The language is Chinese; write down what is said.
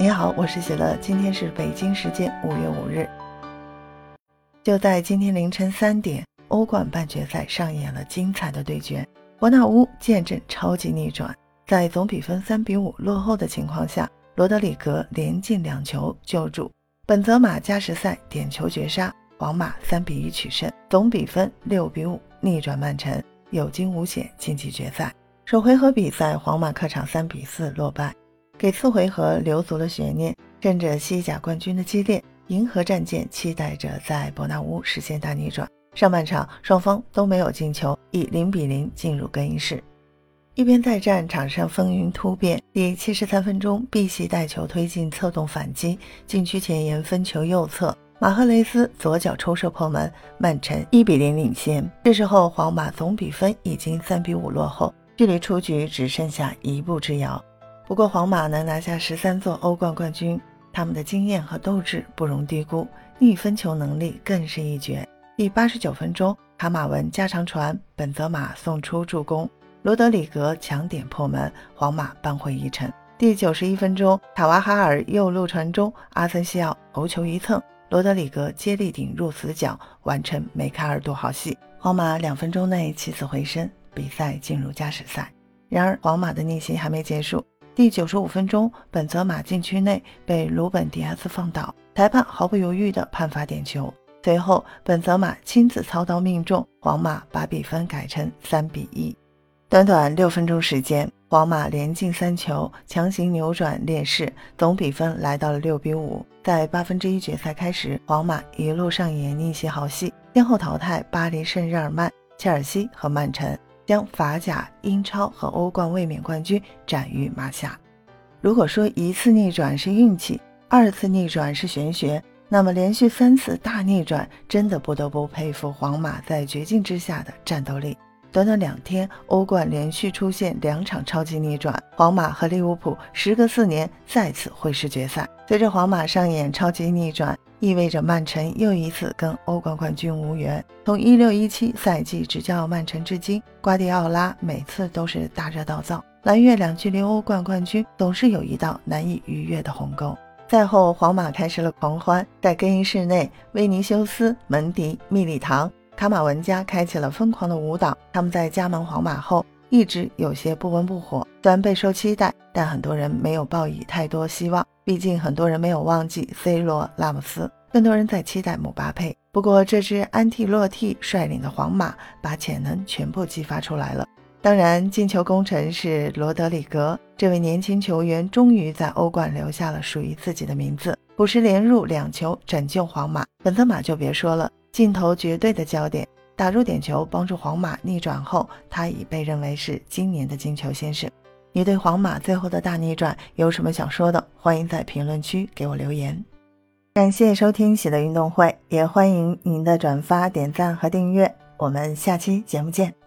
你好，我是喜乐，今天是北京时间五月五日。就在今天凌晨三点，欧冠半决赛上演了精彩的对决，伯纳乌见证超级逆转，在总比分三比五落后的情况下，罗德里格连进两球救主，本泽马加时赛点球绝杀，皇马三比一取胜，总比分六比五逆转曼城，有惊无险晋级决赛。首回合比赛，皇马客场三比四落败。给次回合留足了悬念，趁着西甲冠军的激烈，银河战舰期待着在伯纳乌实现大逆转。上半场双方都没有进球，以零比零进入更衣室。一边再战，场上风云突变。第七十三分钟，碧玺带球推进策动反击，禁区前沿分球右侧，马赫雷斯左脚抽射破门，曼城一比零领先。这时候皇马总比分已经三比五落后，距离出局只剩下一步之遥。不过，皇马能拿下十三座欧冠冠军，他们的经验和斗志不容低估，逆分球能力更是一绝。第八十九分钟，卡马文加长传，本泽马送出助攻，罗德里格抢点破门，皇马扳回一城。第九十一分钟，卡瓦哈尔右路传中，阿森西奥头球一蹭，罗德里格接力顶入死角，完成梅开二度好戏。皇马两分钟内起死回生，比赛进入加时赛。然而，皇马的逆袭还没结束。第九十五分钟，本泽马禁区内被鲁本·迪亚斯放倒，裁判毫不犹豫地判罚点球。随后，本泽马亲自操刀命中，皇马把比分改成三比一。短短六分钟时间，皇马连进三球，强行扭转劣势，总比分来到了六比五。在八分之一决赛开始，皇马一路上演逆袭好戏，先后淘汰巴黎圣日耳曼、切尔西和曼城。将法甲、英超和欧冠卫冕冠军斩于马下。如果说一次逆转是运气，二次逆转是玄学，那么连续三次大逆转，真的不得不佩服皇马在绝境之下的战斗力。短短两天，欧冠连续出现两场超级逆转，皇马和利物浦时隔四年再次会师决赛。随着皇马上演超级逆转。意味着曼城又一次跟欧冠冠军无缘。从一六一七赛季执教曼城至今，瓜迪奥拉每次都是大热倒灶，蓝月亮距离欧冠冠军总是有一道难以逾越的鸿沟。赛后，皇马开始了狂欢，在更衣室内，维尼修斯、门迪、密里唐、卡马文加开启了疯狂的舞蹈。他们在加盟皇马后一直有些不温不火，虽然备受期待，但很多人没有抱以太多希望。毕竟很多人没有忘记 C 罗、拉姆斯，更多人在期待姆巴佩。不过这支安蒂洛蒂率领的皇马把潜能全部激发出来了。当然，进球功臣是罗德里格，这位年轻球员终于在欧冠留下了属于自己的名字，补时连入两球，拯救皇马。本泽马就别说了，镜头绝对的焦点，打入点球帮助皇马逆转后，他已被认为是今年的金球先生。你对皇马最后的大逆转有什么想说的？欢迎在评论区给我留言。感谢收听喜乐运动会，也欢迎您的转发、点赞和订阅。我们下期节目见。